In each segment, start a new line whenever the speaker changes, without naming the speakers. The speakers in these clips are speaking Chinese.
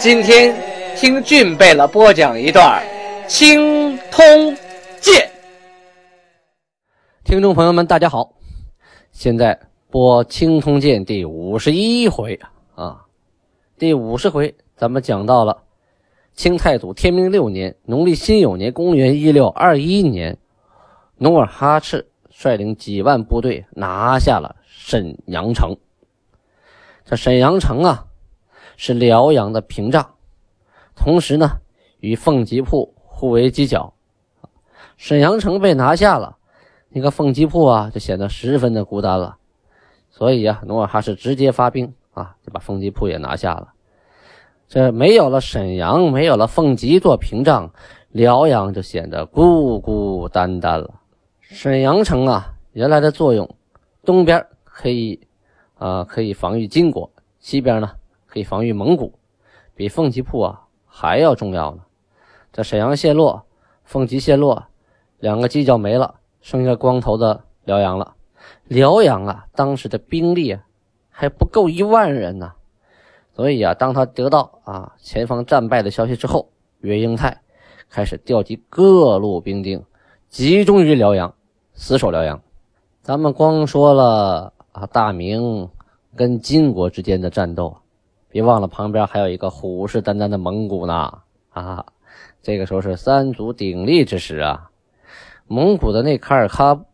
今天听俊贝勒播讲一段《青通剑》。听众朋友们，大家好，现在播《青通剑》第五十一回啊。第五十回，咱们讲到了清太祖天明六年，农历辛酉年，公元一六二一年，努尔哈赤率领几万部队拿下了沈阳城。这沈阳城啊。是辽阳的屏障，同时呢，与凤吉铺互为犄角。沈阳城被拿下了，那个凤吉铺啊，就显得十分的孤单了。所以啊，努尔哈赤直接发兵啊，就把凤吉铺也拿下了。这没有了沈阳，没有了凤吉做屏障，辽阳就显得孤孤单单了。沈阳城啊，原来的作用，东边可以啊，可以防御金国，西边呢。可以防御蒙古，比凤吉铺啊还要重要呢。这沈阳陷落，凤吉陷落，两个犄角没了，剩下光头的辽阳了。辽阳啊，当时的兵力啊还不够一万人呢。所以啊，当他得到啊前方战败的消息之后，岳英泰开始调集各路兵丁，集中于辽阳，死守辽阳。咱们光说了啊大明跟金国之间的战斗。别忘了，旁边还有一个虎视眈眈的蒙古呢！啊，这个时候是三足鼎立之时啊！蒙古的内卡尔喀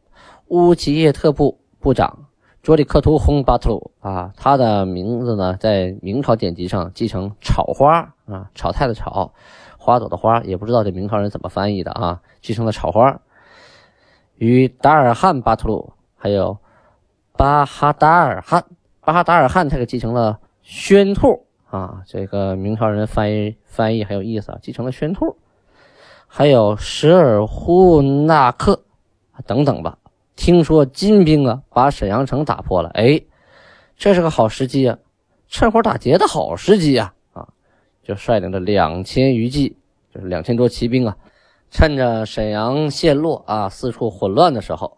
乌齐叶特部部长卓里克图洪巴特鲁啊，他的名字呢，在明朝典籍上继承草花啊，草太的草，花朵的花，也不知道这明朝人怎么翻译的啊，继承了草花。与达尔汉巴图鲁还有巴哈达尔汗，巴哈达尔汗他给继承了。宣兔啊，这个明朝人翻译翻译很有意思啊，继承了宣兔，还有什尔忽纳克等等吧。听说金兵啊把沈阳城打破了，哎，这是个好时机啊，趁火打劫的好时机啊啊！就率领着两千余骑，就是两千多骑兵啊，趁着沈阳陷落啊，四处混乱的时候，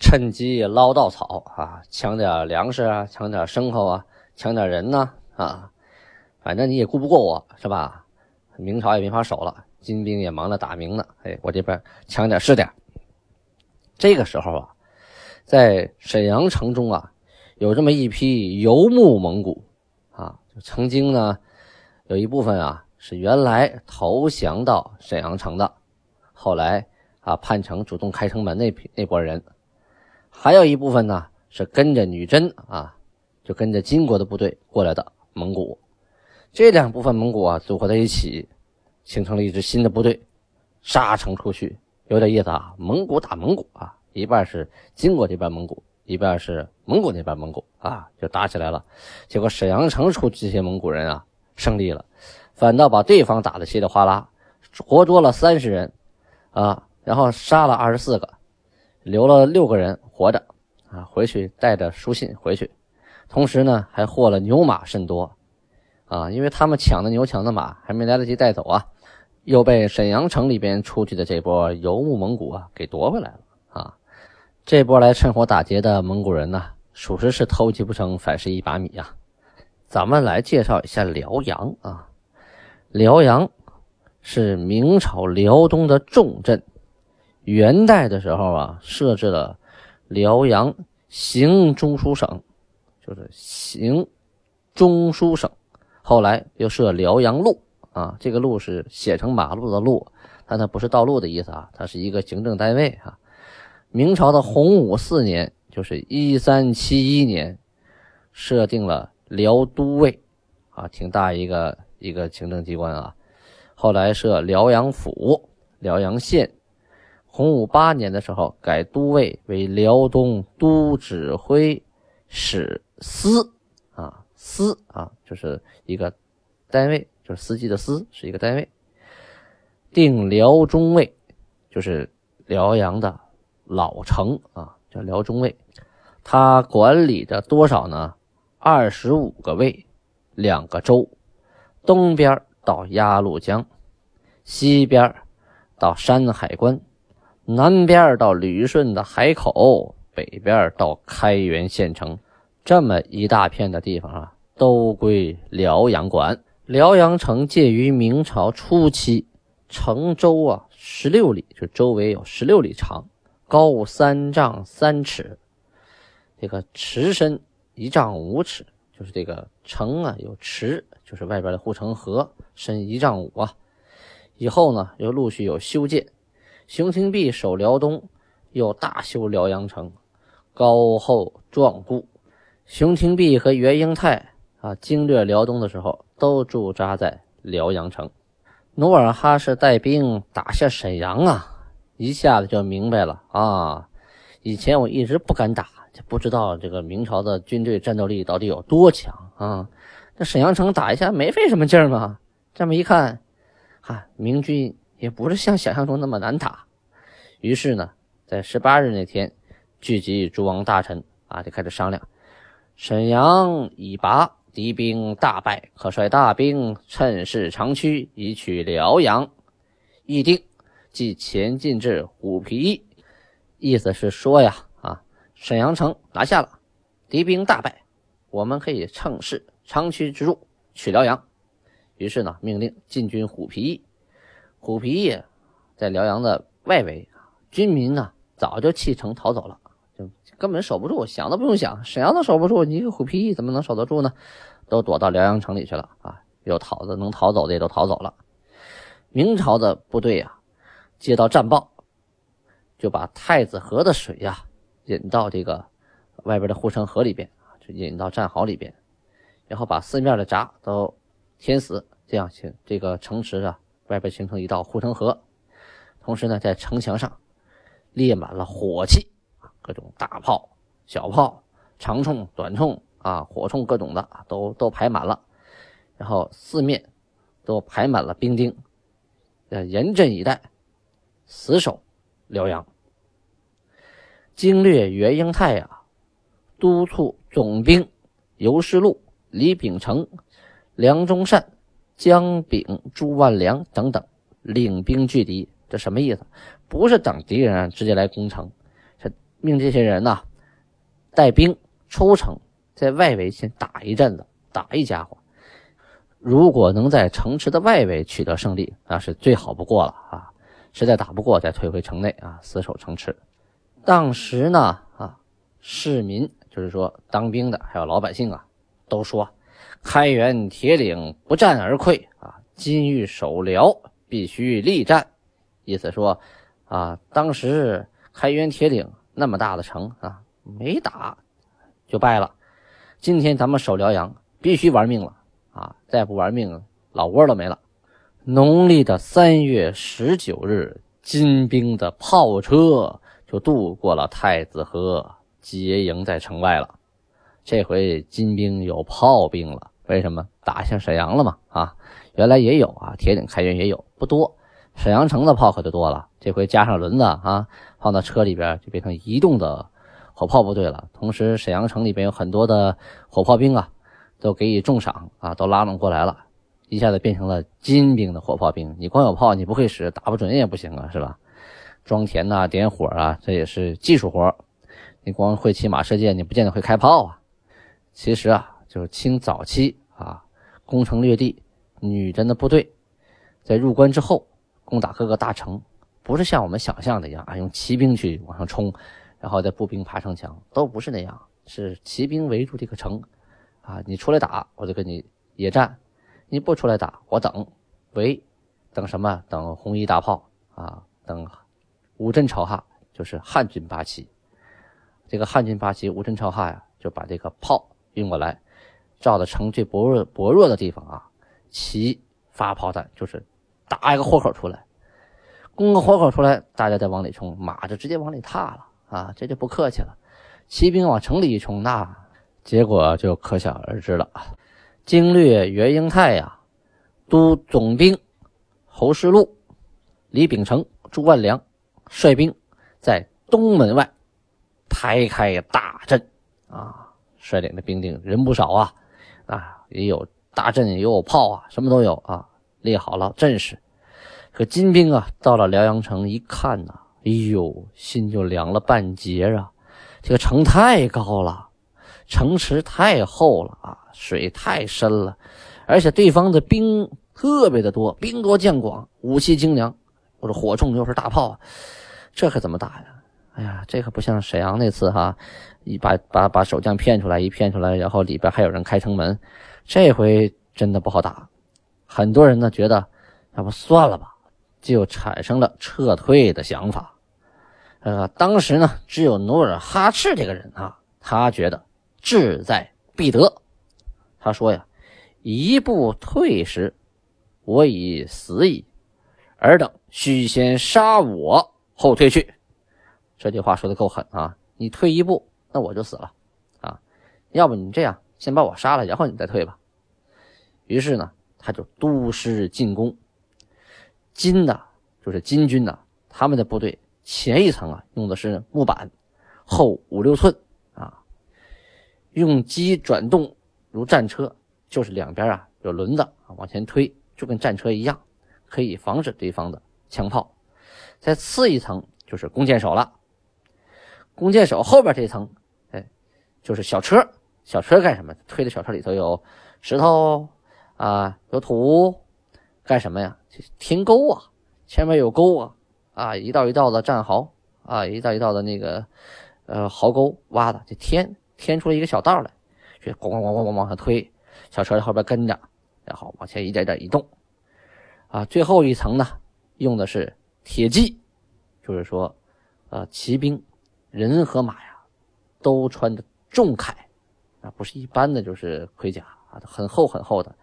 趁机捞稻草啊，抢点粮食啊，抢点牲口啊。抢点人呢啊，反正你也顾不过我是吧？明朝也没法守了，金兵也忙着打明呢。哎，我这边抢点是点。这个时候啊，在沈阳城中啊，有这么一批游牧蒙古啊，就曾经呢，有一部分啊是原来投降到沈阳城的，后来啊叛城主动开城门那批那波人，还有一部分呢是跟着女真啊。就跟着金国的部队过来的蒙古，这两部分蒙古啊组合在一起，形成了一支新的部队，杀城出去，有点意思啊。蒙古打蒙古啊，一半是金国这边蒙古，一半是蒙古那边蒙古啊，就打起来了。结果沈阳城出这些蒙古人啊胜利了，反倒把对方打得稀里哗啦，活捉了三十人啊，然后杀了二十四个，留了六个人活着啊，回去带着书信回去。同时呢，还获了牛马甚多，啊，因为他们抢的牛抢的马还没来得及带走啊，又被沈阳城里边出去的这波游牧蒙古啊给夺回来了啊。这波来趁火打劫的蒙古人呢，属实是偷鸡不成反蚀一把米呀。咱们来介绍一下辽阳啊，辽阳是明朝辽东的重镇，元代的时候啊，设置了辽阳行中书省。就是行中书省，后来又设辽阳路啊，这个路是写成马路的路，但它不是道路的意思啊，它是一个行政单位啊。明朝的洪武四年，就是一三七一年，设定了辽都尉啊，挺大一个一个行政机关啊。后来设辽阳府、辽阳县。洪武八年的时候，改都尉为辽东都指挥使。司啊，司啊，就是一个单位，就是司机的司是一个单位。定辽中尉，就是辽阳的老城啊，叫辽中尉。他管理着多少呢？二十五个卫，两个州，东边到鸭绿江，西边到山海关，南边到旅顺的海口，北边到开原县城，这么一大片的地方啊，都归辽阳管。辽阳城建于明朝初期，城周啊十六里，就周围有十六里长，高三丈三尺。这个池深一丈五尺，就是这个城啊有池，就是外边的护城河，深一丈五啊。以后呢又陆续有修建。熊廷弼守辽东，又大修辽阳城，高厚壮固。熊廷弼和袁英泰啊经略辽东的时候，都驻扎在辽阳城。努尔哈赤带兵打下沈阳啊，一下子就明白了啊。以前我一直不敢打。就不知道这个明朝的军队战斗力到底有多强啊！这沈阳城打一下没费什么劲儿嘛。这么一看，哈，明军也不是像想象中那么难打。于是呢，在十八日那天，聚集诸王大臣啊，就开始商量：沈阳已拔，敌兵大败，可率大兵趁势长驱，以取辽阳。议定，即前进至虎皮。意思是说呀。啊沈阳城拿下了，敌兵大败，我们可以乘势长驱直入，取辽阳。于是呢，命令进军虎皮。虎皮驿在辽阳的外围，军民呢早就弃城逃走了，根本守不住，想都不用想，沈阳都守不住，你一个虎皮怎么能守得住呢？都躲到辽阳城里去了啊！有逃的，能逃走的也都逃走了。明朝的部队啊，接到战报，就把太子河的水呀。引到这个外边的护城河里边，就引到战壕里边，然后把四面的闸都填死，这样形这个城池啊外边形成一道护城河。同时呢，在城墙上列满了火器，各种大炮、小炮、长冲、短冲啊，火铳各种的都都排满了，然后四面都排满了兵丁，呃，严阵以待，死守辽阳。经略袁英泰啊，督促总兵尤世禄、李秉成、梁中善、姜炳、朱万良等等领兵拒敌。这什么意思？不是等敌人直接来攻城，命这些人呢带兵出城，在外围先打一阵子，打一家伙。如果能在城池的外围取得胜利，那是最好不过了啊！实在打不过，再退回城内啊，死守城池。当时呢，啊，市民就是说当兵的，还有老百姓啊，都说开元铁岭不战而溃啊，今欲守辽，必须力战。意思说，啊，当时开元铁岭那么大的城啊，没打就败了。今天咱们守辽阳，必须玩命了啊！再不玩命，老窝都没了。农历的三月十九日，金兵的炮车。就渡过了太子河，结营在城外了。这回金兵有炮兵了，为什么打下沈阳了嘛？啊，原来也有啊，铁岭开原也有，不多。沈阳城的炮可就多了，这回加上轮子啊，放到车里边就变成移动的火炮部队了。同时，沈阳城里边有很多的火炮兵啊，都给予重赏啊，都拉拢过来了，一下子变成了金兵的火炮兵。你光有炮，你不会使，打不准也不行啊，是吧？装填呐，点火啊，这也是技术活你光会骑马射箭，你不见得会开炮啊。其实啊，就是清早期啊，攻城略地，女真的部队在入关之后攻打各个大城，不是像我们想象的一样啊，用骑兵去往上冲，然后再步兵爬城墙，都不是那样，是骑兵围住这个城啊，你出来打，我就跟你野战；你不出来打，我等围，等什么？等红衣大炮啊，等。五镇朝哈就是汉军八旗，这个汉军八旗五镇朝哈呀，就把这个炮运过来，照着城最薄弱薄弱的地方啊，齐发炮弹，就是打一个豁口出来，攻个豁口出来，大家再往里冲，马就直接往里踏了啊，这就不客气了。骑兵往城里一冲，那结果就可想而知了。经略袁英泰呀，都总兵侯世禄、李秉成、朱万良率兵在东门外排开大阵啊，率领的兵丁人不少啊，啊，也有大阵，也有炮啊，什么都有啊，列好了阵势。可金兵啊，到了辽阳城一看呐，哎呦，心就凉了半截啊！这个城太高了，城池太厚了啊，水太深了，而且对方的兵特别的多，兵多将广，武器精良，或者火铳又是大炮，这可怎么打呀？哎呀，这可不像沈阳那次哈，一把把把守将骗出来，一骗出来，然后里边还有人开城门，这回真的不好打。很多人呢觉得，要不算了吧。就产生了撤退的想法。呃，当时呢，只有努尔哈赤这个人啊，他觉得志在必得。他说呀：“一步退时，我已死矣，尔等须先杀我，后退去。”这句话说的够狠啊！你退一步，那我就死了啊！要不你这样，先把我杀了，然后你再退吧。于是呢，他就督师进攻。金的，就是金军呐，他们的部队前一层啊用的是木板，厚五六寸啊，用机转动如战车，就是两边啊有轮子啊往前推，就跟战车一样，可以防止对方的枪炮。再次一层就是弓箭手了，弓箭手后边这层，哎，就是小车，小车干什么？推的小车里头有石头啊，有土。干什么呀？填沟啊，前面有沟啊，啊，一道一道的战壕啊，一道一道的那个呃壕沟挖的，就填填出了一个小道来，就咣咣咣咣咣往上推，小车在后边跟着，然后往前一点点移动，啊，最后一层呢，用的是铁骑，就是说，呃，骑兵人和马呀，都穿着重铠，啊，不是一般的就是盔甲啊，很厚很厚的。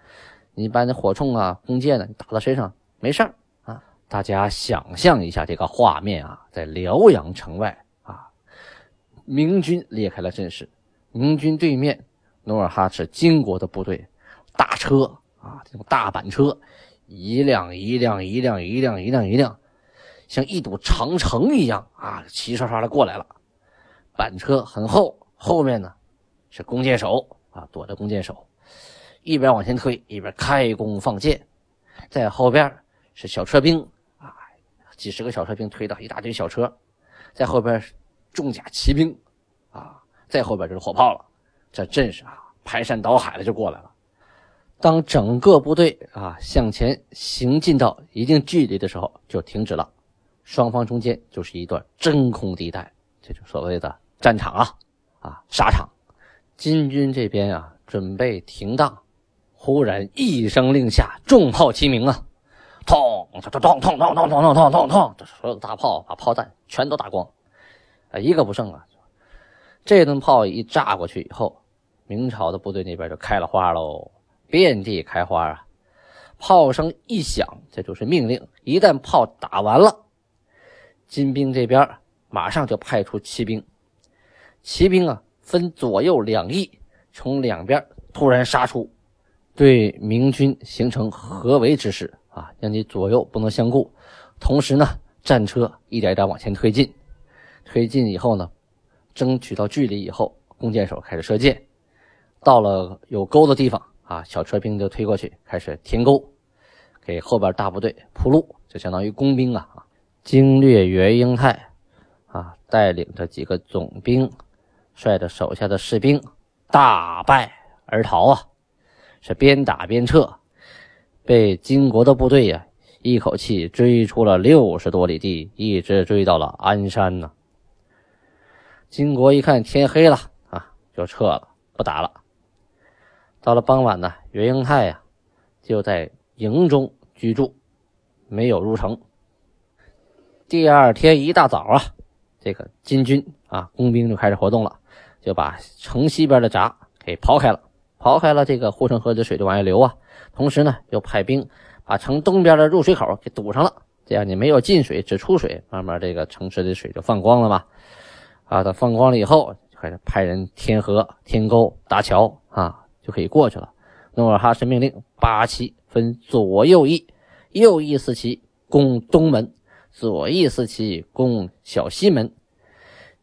一般的火铳啊、弓箭呢，打到身上没事儿啊。大家想象一下这个画面啊，在辽阳城外啊，明军列开了阵势，明军对面努尔哈赤金国的部队，大车啊，这种大板车，一辆一辆一辆一辆一辆一辆，像一堵长城一样啊，齐刷刷的过来了。板车很厚，后面呢是弓箭手啊，躲着弓箭手。一边往前推，一边开弓放箭，在后边是小车兵啊，几十个小车兵推到一大堆小车，在后边重甲骑兵啊，在后边就是火炮了，这阵势啊，排山倒海的就过来了。当整个部队啊向前行进到一定距离的时候，就停止了，双方中间就是一段真空地带，这就所谓的战场啊啊沙场。金军这边啊准备停当。忽然一声令下，重炮齐鸣啊！砰！咚咚咚咚咚咚咚咚咚咚！这所有的大炮把炮弹全都打光，啊，一个不剩啊！这顿炮一炸过去以后，明朝的部队那边就开了花喽，遍地开花啊！炮声一响，这就是命令。一旦炮打完了，金兵这边马上就派出骑兵，骑兵啊分左右两翼，从两边突然杀出。对明军形成合围之势啊，让你左右不能相顾。同时呢，战车一点一点往前推进，推进以后呢，争取到距离以后，弓箭手开始射箭。到了有沟的地方啊，小车兵就推过去，开始填沟，给后边大部队铺路，就相当于工兵啊。经略袁英泰啊，带领着几个总兵，率着手下的士兵大败而逃啊。是边打边撤，被金国的部队呀一口气追出了六十多里地，一直追到了鞍山呢。金国一看天黑了啊，就撤了，不打了。到了傍晚呢，袁英泰呀就在营中居住，没有入城。第二天一大早啊，这个金军啊工兵就开始活动了，就把城西边的闸给刨开了。刨开了这个护城河的水就往外流啊，同时呢又派兵把城东边的入水口给堵上了，这样你没有进水只出水，慢慢这个城池的水就放光了嘛。啊，等放光了以后，就开始派人填河、填沟、搭桥啊，就可以过去了。努尔哈赤命令八旗分左右翼，右翼四旗攻东门，左翼四旗攻小西门。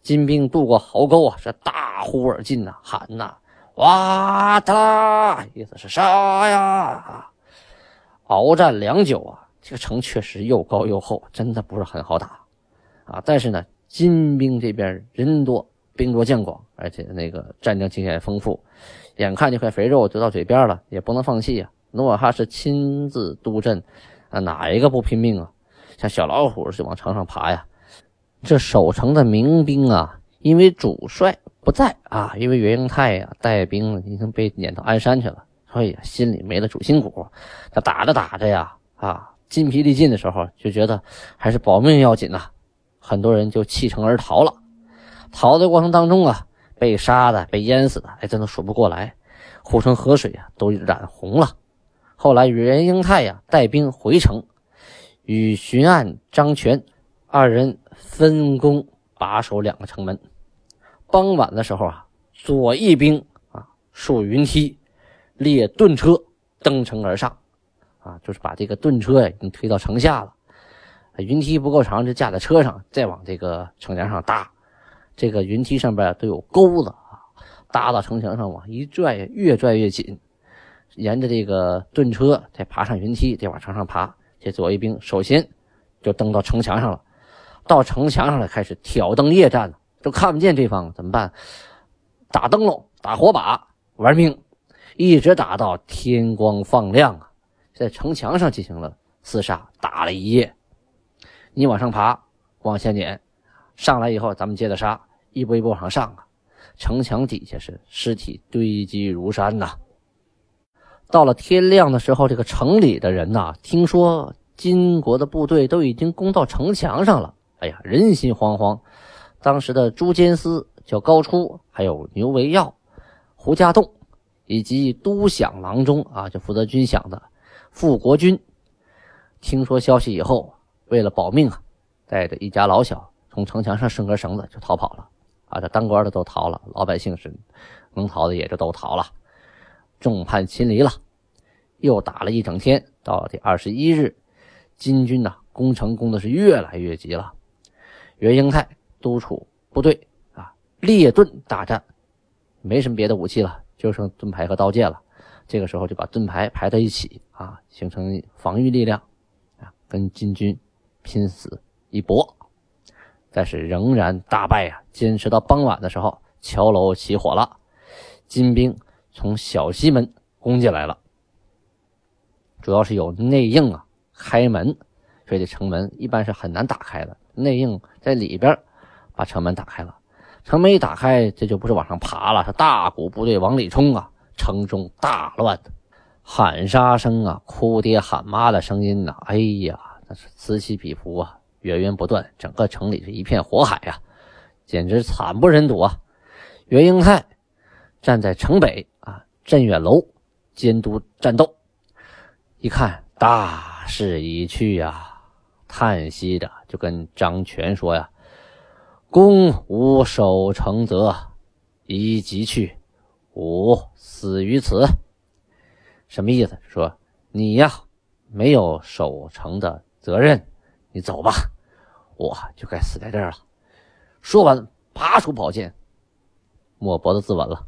金兵渡过壕沟啊，是大呼而进呐，喊呐，哇哒，意思是杀呀！鏖战良久啊，这个城确实又高又厚，真的不是很好打啊。但是呢，金兵这边人多，兵多将广，而且那个战争经验丰富，眼看这块肥肉就到嘴边了，也不能放弃呀。努尔哈赤亲自督阵，啊，哪一个不拼命啊？像小老虎似的往城上爬呀！这守城的民兵啊，因为主帅不在啊，因为袁英泰呀带兵已经被撵到鞍山去了，所以心里没了主心骨。他打着打着呀，啊，筋疲力尽的时候，就觉得还是保命要紧呐。很多人就弃城而逃了。逃的过程当中啊，被杀的、被淹死的，哎，真的数不过来。护城河水啊，都染红了。后来袁英泰呀带兵回城，与巡按张全二人分工把守两个城门。傍晚的时候啊，左翼兵啊竖云梯，列盾车登城而上，啊，就是把这个盾车呀已经推到城下了。云梯不够长，就架在车上，再往这个城墙上搭。这个云梯上边都有钩子啊，搭到城墙上往一拽，越拽越紧。沿着这个盾车再爬上云梯，再往城上爬。这左翼兵首先就登到城墙上了，到城墙上了，开始挑灯夜战了，都看不见对方，怎么办？打灯笼，打火把，玩命，一直打到天光放亮啊！在城墙上进行了厮杀，打了一夜。你往上爬，往下撵，上来以后咱们接着杀，一步一步往上上啊！城墙底下是尸体堆积如山呐。到了天亮的时候，这个城里的人呐，听说金国的部队都已经攻到城墙上了，哎呀，人心惶惶。当时的朱监司叫高初，还有牛维耀、胡家栋，以及都饷郎中啊，就负责军饷的傅国军，听说消息以后，为了保命啊，带着一家老小从城墙上伸根绳子就逃跑了。啊，这当官的都逃了，老百姓是能逃的也就都逃了。众叛亲离了，又打了一整天。到第二十一日，金军呐攻城攻的是越来越急了。袁英泰督促部队啊列盾大战，没什么别的武器了，就剩盾牌和刀剑了。这个时候就把盾牌排在一起啊，形成防御力量啊，跟金军拼死一搏。但是仍然大败啊！坚持到傍晚的时候，桥楼起火了，金兵。从小西门攻进来了，主要是有内应啊开门，所以这城门一般是很难打开的。内应在里边把城门打开了，城门一打开，这就不是往上爬了，是大股部队往里冲啊！城中大乱，喊杀声啊，哭爹喊妈的声音呐，哎呀，那是此起彼伏啊，源源不断，整个城里是一片火海呀，简直惨不忍睹啊！袁英泰站在城北啊。镇远楼监督战斗，一看大势已去呀，叹息着就跟张全说呀：“公无守城则宜即去，吾死于此。”什么意思？说你呀没有守城的责任，你走吧，我就该死在这儿了。说完，拔出宝剑，抹脖子自刎了。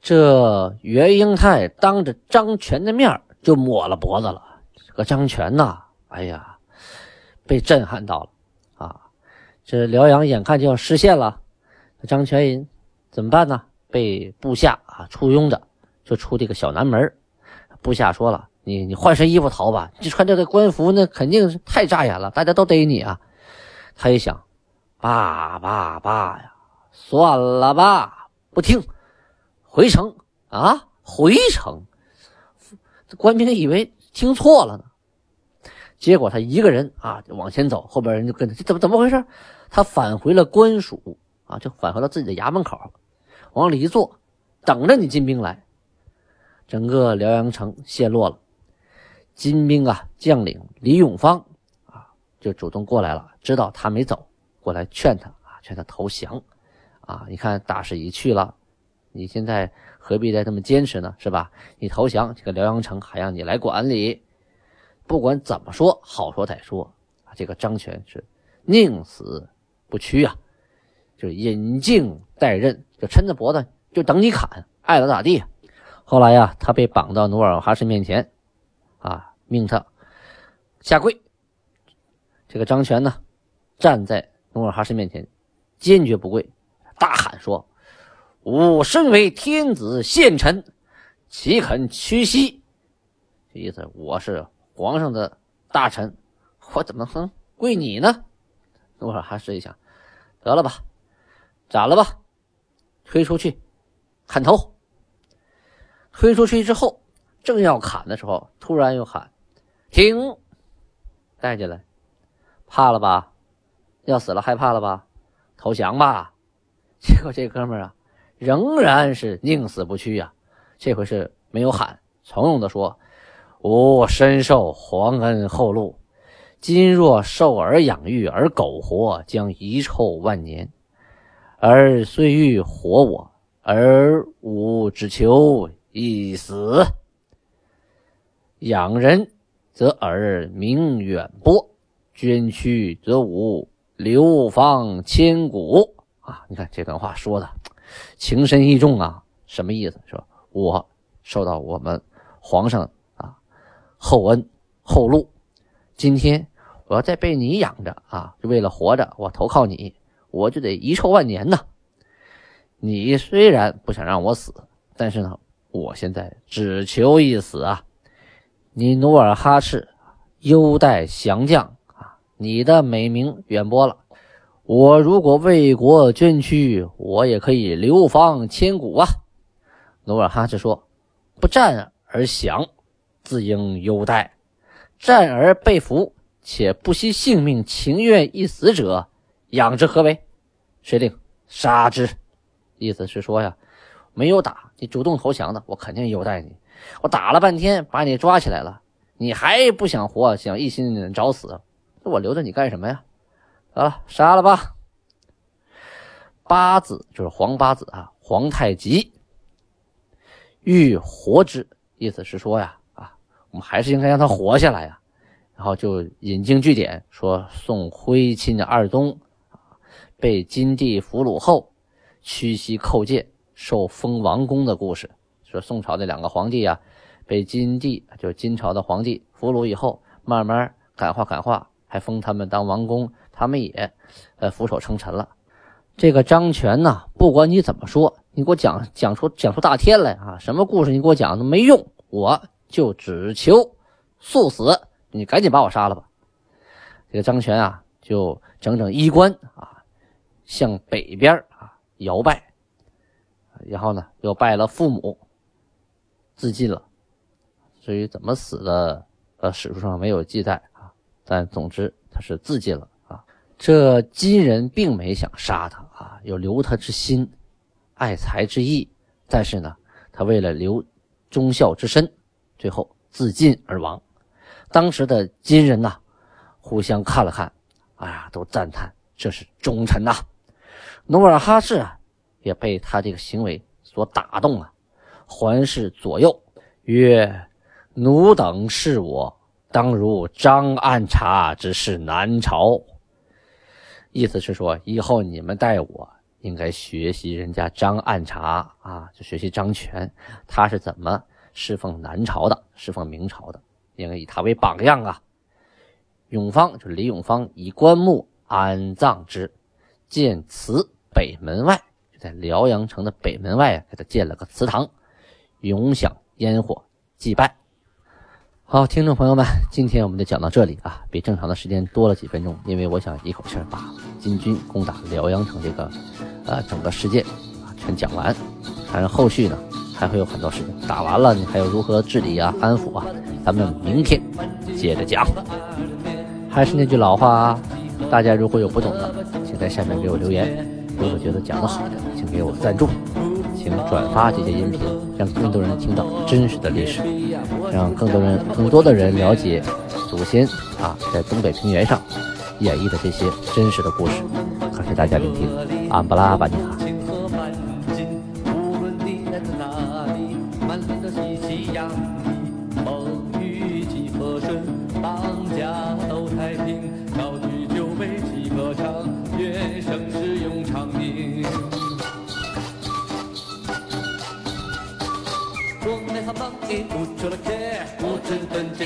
这袁英泰当着张全的面就抹了脖子了。这个张全呐，哎呀，被震撼到了！这辽阳眼看就要失陷了，张全怎么办呢？被部下啊簇拥着就出这个小南门。部下说了：“你你换身衣服逃吧，你穿这个官服那肯定是太扎眼了，大家都逮你啊！”他一想，爸爸爸呀，算了吧，不听。回城啊！回城，这官兵以为听错了呢。结果他一个人啊，往前走，后边人就跟着。这怎么怎么回事？他返回了官署啊，就返回到自己的衙门口，往里一坐，等着你金兵来。整个辽阳城陷落了。金兵啊，将领李永芳啊，就主动过来了，知道他没走，过来劝他啊，劝他投降啊。你看大势已去了。你现在何必再这么坚持呢？是吧？你投降，这个辽阳城还让你来管理。不管怎么说，好说歹说，这个张全是宁死不屈啊，就是引颈待刃，就抻着脖子就等你砍，爱咋咋地。后来呀，他被绑到努尔哈赤面前，啊，命他下跪。这个张全呢，站在努尔哈赤面前，坚决不跪，大喊说：“吾身为天子献臣，岂肯屈膝？”这意思，我是。皇上的大臣，我怎么能跪你呢？努尔哈赤一想，得了吧，斩了吧，推出去砍头。推出去之后，正要砍的时候，突然又喊停，带进来，怕了吧？要死了，害怕了吧？投降吧！结果这哥们儿啊，仍然是宁死不屈呀。这回是没有喊，从容的说。吾深受皇恩厚禄，今若受而养育而苟活，将遗臭万年。而虽欲活我，而吾只求一死。养人则尔名远播，捐躯则吾流芳千古。啊，你看这段话说的情深意重啊，什么意思？说我受到我们皇上。厚恩厚禄，今天我要再被你养着啊，就为了活着，我投靠你，我就得遗臭万年呐。你虽然不想让我死，但是呢，我现在只求一死啊！你努尔哈赤优待降将啊，你的美名远播了。我如果为国捐躯，我也可以流芳千古啊。努尔哈赤说：“不战而降。”自应优待，战而被俘且不惜性命，情愿一死者，养之何为？谁令杀之？意思是说呀，没有打你主动投降的，我肯定优待你。我打了半天，把你抓起来了，你还不想活，想一心找死，那我留着你干什么呀？得了，杀了吧。八子就是皇八子啊，皇太极欲活之，意思是说呀。我们还是应该让他活下来呀，然后就引经据典说宋徽钦的二宗啊，被金帝俘虏后屈膝叩见，受封王公的故事。说宋朝的两个皇帝啊，被金帝就是金朝的皇帝俘虏以后，慢慢感化感化，还封他们当王公，他们也呃俯首称臣了。这个张权呢，不管你怎么说，你给我讲讲出讲出大天来啊，什么故事你给我讲都没用，我。就只求速死，你赶紧把我杀了吧！这个张权啊，就整整衣冠啊，向北边啊摇拜，然后呢又拜了父母，自尽了。至于怎么死的，呃，史书上没有记载啊，但总之他是自尽了啊。这金人并没想杀他啊，有留他之心，爱才之意，但是呢，他为了留忠孝之身。最后自尽而亡。当时的金人呐，互相看了看，哎呀，都赞叹这是忠臣呐。努尔哈赤啊，也被他这个行为所打动了，环视左右，曰：“奴等视我，当如张按察之事南朝。”意思是说，以后你们待我，应该学习人家张按察啊，就学习张权，他是怎么。侍奉南朝的，侍奉明朝的，应该以他为榜样啊。永芳就是李永芳，以棺木安葬之，建祠北门外，就在辽阳城的北门外，给他建了个祠堂，永享烟火祭拜。好，听众朋友们，今天我们就讲到这里啊，比正常的时间多了几分钟，因为我想一口气把金军攻打辽阳城这个呃整个事件啊全讲完，反正后续呢。还会有很多事情，打完了你还有如何治理啊、安抚啊，咱们明天接着讲。还是那句老话啊，大家如果有不懂的，请在下面给我留言。如果觉得讲的好的，请给我赞助，请转发这些音频，让更多人听到真实的历史，让更多人、更多的人了解祖先啊在东北平原上演绎的这些真实的故事。感谢大家聆听，安布拉巴尼卡。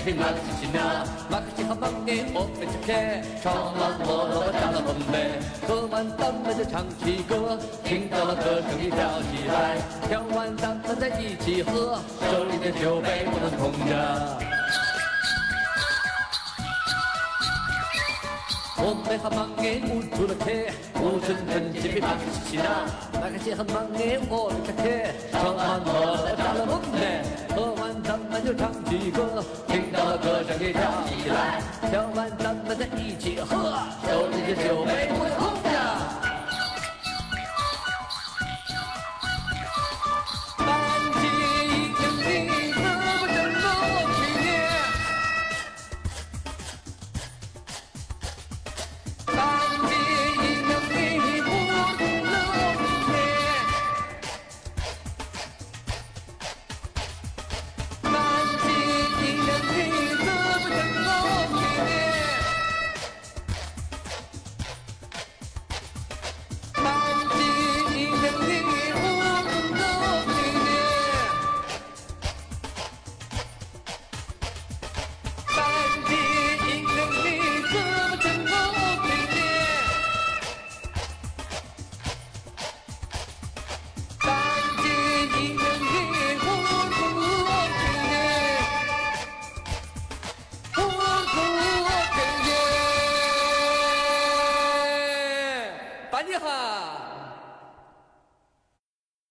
皮马克西奇纳，马克西和忙给我们吃开，唱完我们打了分贝，喝完咱们就唱起歌，听到了歌声一跳起来，跳完咱们再一起喝，手里的酒杯不能空着我们还忙给捂住了开，捂成根鸡皮马克西奇纳，马克西还忙给我们开开，唱完了打了蹦嘞，喝完咱们就唱起歌，听到了歌声也跳起来，跳完咱们再一起喝，手里的酒杯不能空。